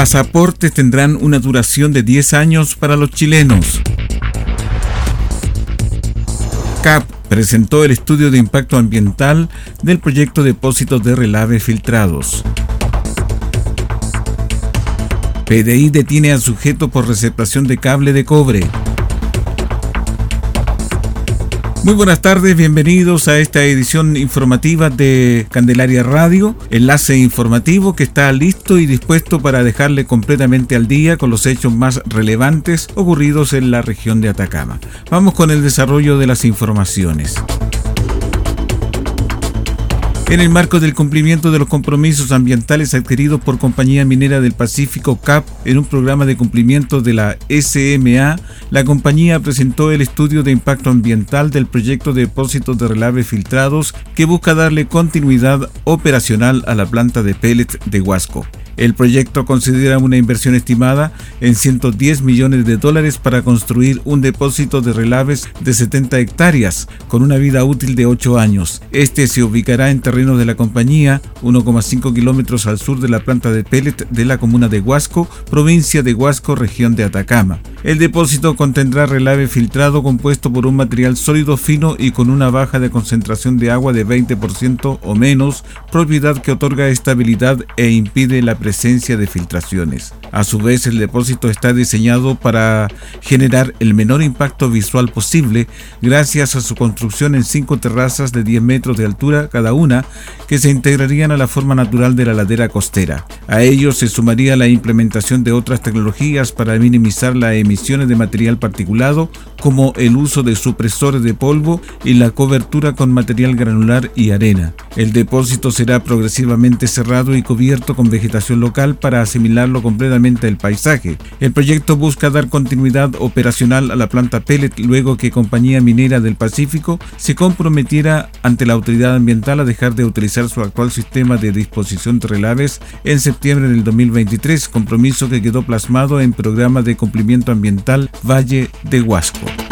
Pasaportes tendrán una duración de 10 años para los chilenos. CAP presentó el estudio de impacto ambiental del proyecto Depósitos de Relave Filtrados. PDI detiene al sujeto por receptación de cable de cobre. Muy buenas tardes, bienvenidos a esta edición informativa de Candelaria Radio, enlace informativo que está listo y dispuesto para dejarle completamente al día con los hechos más relevantes ocurridos en la región de Atacama. Vamos con el desarrollo de las informaciones. En el marco del cumplimiento de los compromisos ambientales adquiridos por Compañía Minera del Pacífico CAP en un programa de cumplimiento de la SMA, la compañía presentó el estudio de impacto ambiental del proyecto de depósitos de relave filtrados que busca darle continuidad operacional a la planta de pellets de Huasco. El proyecto considera una inversión estimada en 110 millones de dólares para construir un depósito de relaves de 70 hectáreas con una vida útil de 8 años. Este se ubicará en terrenos de la compañía, 1,5 kilómetros al sur de la planta de pellet de la comuna de Huasco, provincia de Huasco, región de Atacama. El depósito contendrá relave filtrado compuesto por un material sólido fino y con una baja de concentración de agua de 20% o menos, propiedad que otorga estabilidad e impide la presencia de filtraciones. A su vez, el depósito está diseñado para generar el menor impacto visual posible gracias a su construcción en cinco terrazas de 10 metros de altura cada una que se integrarían a la forma natural de la ladera costera. A ello se sumaría la implementación de otras tecnologías para minimizar la emisión emisiones de material particulado, como el uso de supresores de polvo y la cobertura con material granular y arena. El depósito será progresivamente cerrado y cubierto con vegetación local para asimilarlo completamente al paisaje. El proyecto busca dar continuidad operacional a la planta pellet luego que Compañía Minera del Pacífico se comprometiera ante la autoridad ambiental a dejar de utilizar su actual sistema de disposición de relaves en septiembre del 2023, compromiso que quedó plasmado en programa de cumplimiento ambiental ambiental Valle de Huasco.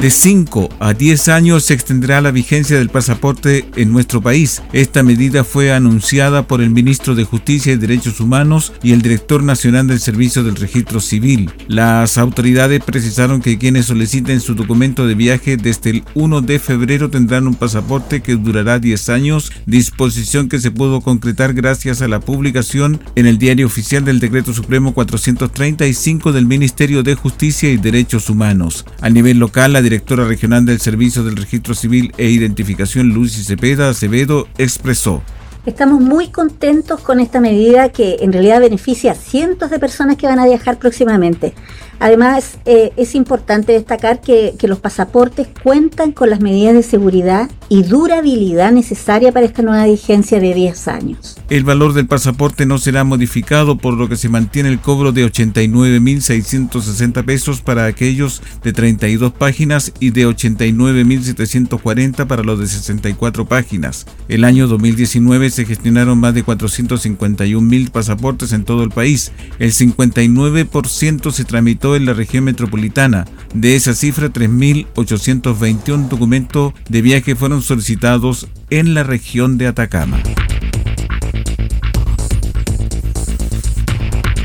De 5 a 10 años se extenderá la vigencia del pasaporte en nuestro país. Esta medida fue anunciada por el ministro de Justicia y Derechos Humanos y el director nacional del Servicio del Registro Civil. Las autoridades precisaron que quienes soliciten su documento de viaje desde el 1 de febrero tendrán un pasaporte que durará 10 años, disposición que se pudo concretar gracias a la publicación en el Diario Oficial del Decreto Supremo 435 del Ministerio de Justicia y Derechos Humanos. A nivel local, la directora regional del Servicio del Registro Civil e Identificación, Lucy Cepeda Acevedo, expresó. Estamos muy contentos con esta medida que en realidad beneficia a cientos de personas que van a viajar próximamente. Además, eh, es importante destacar que, los pasaportes cuentan con las medidas de seguridad y durabilidad necesaria para esta nueva vigencia de 10 años. El valor del pasaporte no será modificado, por lo que se mantiene el cobro de 89.660 pesos para aquellos de 32 páginas y de 89.740 para los de 64 páginas. El año 2019 se gestionaron más de 451.000 pasaportes en todo el país. El 59% se tramitó en la región metropolitana. De esa cifra, 3.821 documentos de viaje fueron solicitados en la región de Atacama.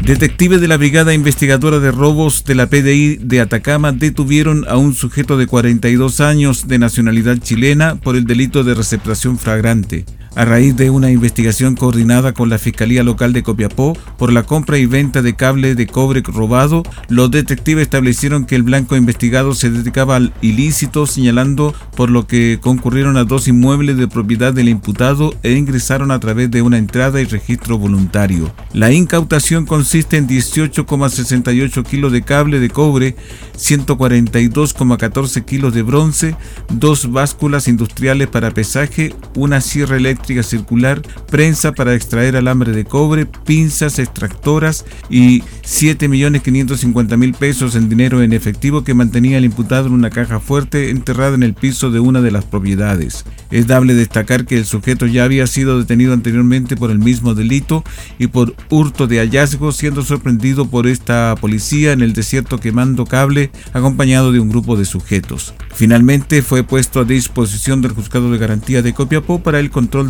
Detectives de la Brigada Investigadora de Robos de la PDI de Atacama detuvieron a un sujeto de 42 años de nacionalidad chilena por el delito de receptación flagrante a raíz de una investigación coordinada con la Fiscalía Local de Copiapó por la compra y venta de cable de cobre robado, los detectives establecieron que el blanco investigado se dedicaba al ilícito, señalando por lo que concurrieron a dos inmuebles de propiedad del imputado e ingresaron a través de una entrada y registro voluntario. La incautación consiste en 18,68 kilos de cable de cobre, 142,14 kilos de bronce, dos básculas industriales para pesaje, una sierra eléctrica circular, prensa para extraer alambre de cobre, pinzas extractoras y 7.550.000 pesos en dinero en efectivo que mantenía el imputado en una caja fuerte enterrada en el piso de una de las propiedades. Es dable destacar que el sujeto ya había sido detenido anteriormente por el mismo delito y por hurto de hallazgos, siendo sorprendido por esta policía en el desierto quemando cable acompañado de un grupo de sujetos. Finalmente fue puesto a disposición del juzgado de garantía de Copiapó para el control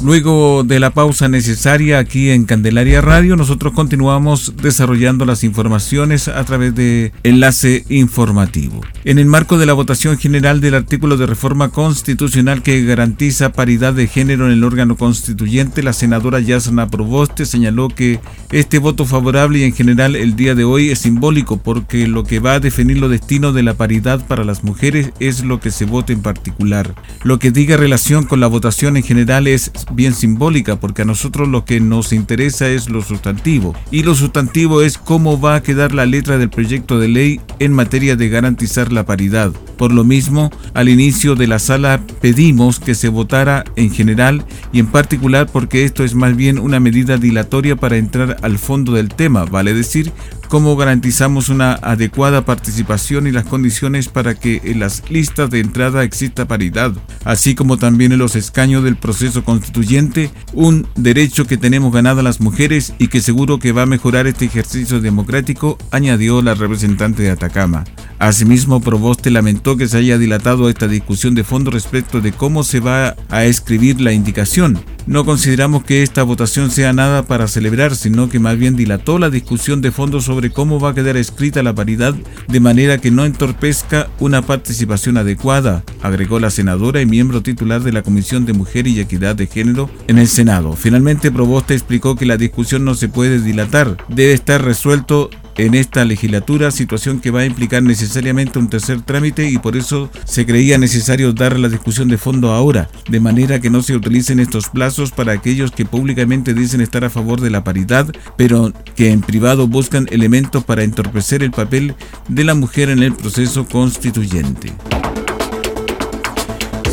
Luego de la pausa necesaria aquí en Candelaria Radio, nosotros continuamos desarrollando las informaciones a través de enlace informativo. En el marco de la votación general del artículo de reforma constitucional que garantiza paridad de género en el órgano constituyente, la senadora Yasna Proboste señaló que este voto favorable y en general el día de hoy es simbólico porque lo que va a definir los destinos de la paridad para las mujeres es lo que se vote en particular. Lo que diga relación con la votación en general es bien simbólica porque a nosotros lo que nos interesa es lo sustantivo y lo sustantivo es cómo va a quedar la letra del proyecto de ley en materia de garantizar la paridad. Por lo mismo, al inicio de la sala pedimos que se votara en general y en particular porque esto es más bien una medida dilatoria para entrar al fondo del tema, vale decir, cómo garantizamos una adecuada participación y las condiciones para que en las listas de entrada exista paridad, así como también en los escaños del proceso constituyente, un derecho que tenemos ganado las mujeres y que seguro que va a mejorar este ejercicio democrático, añadió la representante de Atacama. Asimismo, Proboste lamentó que se haya dilatado esta discusión de fondo respecto de cómo se va a escribir la indicación. No consideramos que esta votación sea nada para celebrar, sino que más bien dilató la discusión de fondo sobre cómo va a quedar escrita la paridad de manera que no entorpezca una participación adecuada, agregó la senadora y miembro titular de la Comisión de Mujer y Equidad de Género en el Senado. Finalmente, Proboste explicó que la discusión no se puede dilatar, debe estar resuelto en esta legislatura, situación que va a implicar necesariamente un tercer trámite y por eso se creía necesario dar la discusión de fondo ahora, de manera que no se utilicen estos plazos para aquellos que públicamente dicen estar a favor de la paridad, pero que en privado buscan elementos para entorpecer el papel de la mujer en el proceso constituyente.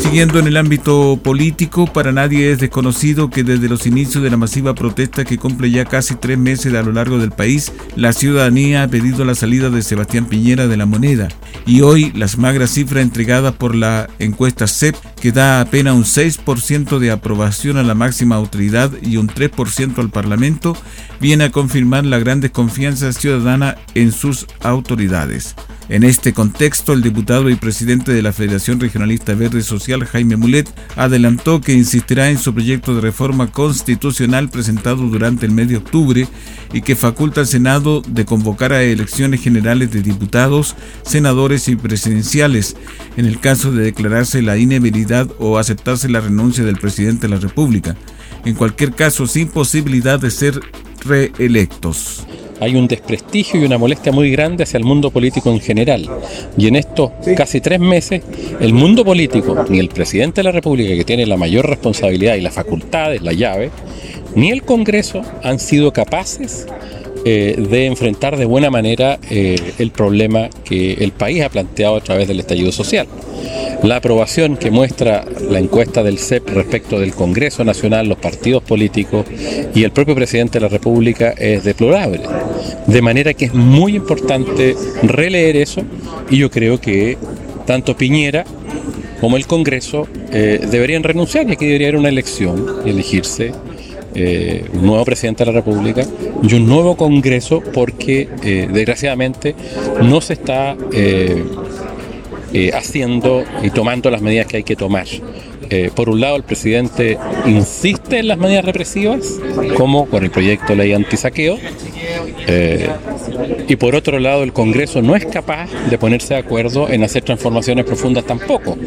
Siguiendo en el ámbito político, para nadie es desconocido que desde los inicios de la masiva protesta que cumple ya casi tres meses a lo largo del país, la ciudadanía ha pedido la salida de Sebastián Piñera de la moneda. Y hoy las magras cifras entregadas por la encuesta CEP, que da apenas un 6% de aprobación a la máxima autoridad y un 3% al Parlamento, viene a confirmar la gran desconfianza ciudadana en sus autoridades. En este contexto, el diputado y presidente de la Federación Regionalista Verde Social, Jaime Mulet, adelantó que insistirá en su proyecto de reforma constitucional presentado durante el mes de octubre y que faculta al Senado de convocar a elecciones generales de diputados, senadores y presidenciales, en el caso de declararse la inhabilidad o aceptarse la renuncia del presidente de la República, en cualquier caso sin posibilidad de ser reelectos hay un desprestigio y una molestia muy grande hacia el mundo político en general. Y en estos casi tres meses, el mundo político, ni el presidente de la República, que tiene la mayor responsabilidad y las facultades, la llave, ni el Congreso han sido capaces eh, de enfrentar de buena manera eh, el problema que el país ha planteado a través del estallido social. La aprobación que muestra la encuesta del CEP respecto del Congreso Nacional, los partidos políticos y el propio presidente de la República es deplorable. De manera que es muy importante releer eso y yo creo que tanto Piñera como el Congreso eh, deberían renunciar y aquí debería haber una elección y elegirse eh, un nuevo presidente de la República y un nuevo Congreso porque eh, desgraciadamente no se está eh, haciendo y tomando las medidas que hay que tomar. por un lado, el presidente insiste en las medidas represivas, como con el proyecto de ley antisaqueo, y por otro lado, el Congreso no es capaz de ponerse de acuerdo en hacer transformaciones profundas tampoco.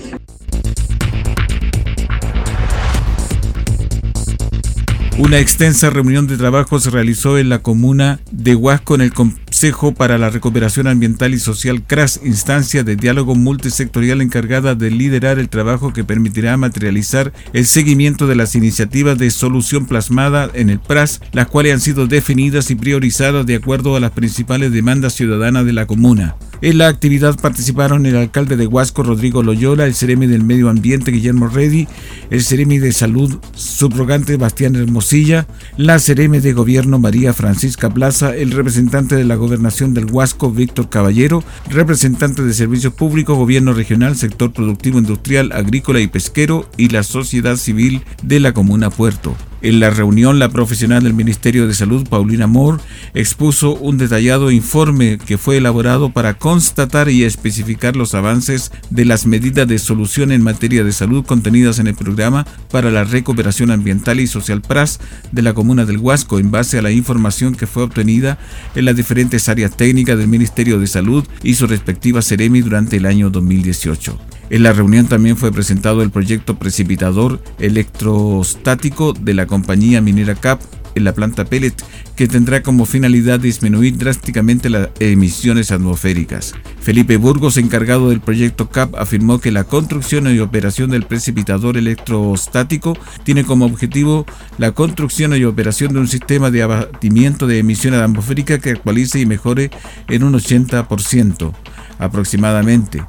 Una extensa reunión de trabajo se realizó en la comuna de Huasco en el Consejo para la Recuperación Ambiental y Social CRAS, instancia de diálogo multisectorial encargada de liderar el trabajo que permitirá materializar el seguimiento de las iniciativas de solución plasmada en el PRAS, las cuales han sido definidas y priorizadas de acuerdo a las principales demandas ciudadanas de la comuna. En la actividad participaron el alcalde de Huasco, Rodrigo Loyola, el Ceremi del Medio Ambiente, Guillermo Reddy, el Ceremi de Salud, subrogante Bastián Hermosilla, la Ceremi de Gobierno, María Francisca Plaza, el representante de la Gobernación del Huasco, Víctor Caballero, representante de Servicios Públicos, Gobierno Regional, Sector Productivo Industrial, Agrícola y Pesquero y la sociedad civil de la Comuna Puerto. En la reunión, la profesional del Ministerio de Salud, Paulina Moore, expuso un detallado informe que fue elaborado para constatar y especificar los avances de las medidas de solución en materia de salud contenidas en el programa para la recuperación ambiental y social PRAS de la comuna del Huasco en base a la información que fue obtenida en las diferentes áreas técnicas del Ministerio de Salud y su respectiva Ceremi durante el año 2018. En la reunión también fue presentado el proyecto precipitador electrostático de la compañía minera CAP en la planta pellet, que tendrá como finalidad disminuir drásticamente las emisiones atmosféricas. Felipe Burgos, encargado del proyecto CAP, afirmó que la construcción y operación del precipitador electrostático tiene como objetivo la construcción y operación de un sistema de abatimiento de emisiones atmosféricas que actualice y mejore en un 80% aproximadamente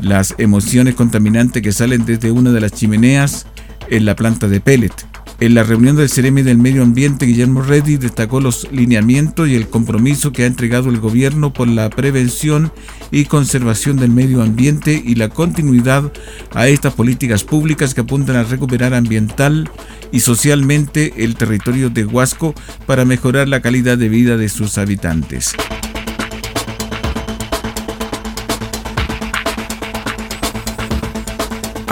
las emociones contaminantes que salen desde una de las chimeneas en la planta de pellet. En la reunión del Ceremi del Medio Ambiente, Guillermo Reddy destacó los lineamientos y el compromiso que ha entregado el gobierno por la prevención y conservación del medio ambiente y la continuidad a estas políticas públicas que apuntan a recuperar ambiental y socialmente el territorio de Huasco para mejorar la calidad de vida de sus habitantes.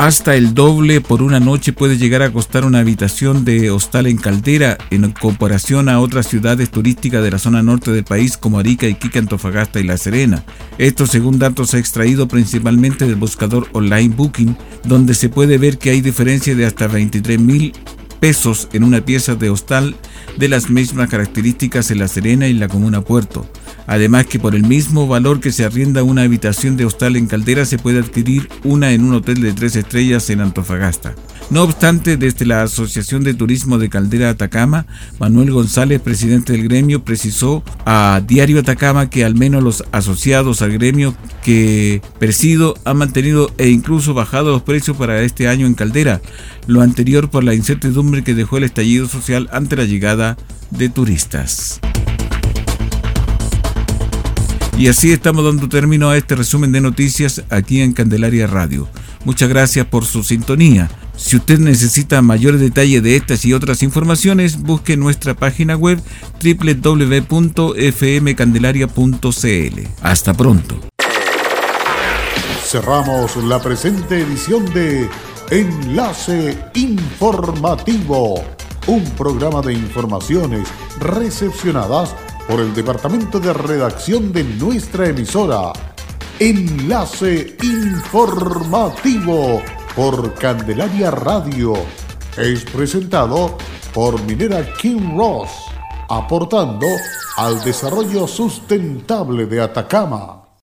Hasta el doble por una noche puede llegar a costar una habitación de hostal en Caldera en comparación a otras ciudades turísticas de la zona norte del país como Arica, Iquique, Antofagasta y La Serena. Esto según datos extraídos principalmente del buscador online Booking, donde se puede ver que hay diferencia de hasta 23 mil pesos en una pieza de hostal de las mismas características en La Serena y la Comuna Puerto. Además que por el mismo valor que se arrienda una habitación de hostal en Caldera se puede adquirir una en un hotel de tres estrellas en Antofagasta. No obstante, desde la Asociación de Turismo de Caldera Atacama, Manuel González, presidente del gremio, precisó a Diario Atacama que al menos los asociados al gremio que presido han mantenido e incluso bajado los precios para este año en Caldera, lo anterior por la incertidumbre que dejó el estallido social ante la llegada de turistas. Y así estamos dando término a este resumen de noticias aquí en Candelaria Radio. Muchas gracias por su sintonía. Si usted necesita mayores detalles de estas y otras informaciones, busque nuestra página web www.fmcandelaria.cl. Hasta pronto. Cerramos la presente edición de Enlace Informativo, un programa de informaciones recepcionadas por el Departamento de Redacción de nuestra emisora. Enlace Informativo por Candelaria Radio. Es presentado por Minera King Ross, aportando al desarrollo sustentable de Atacama.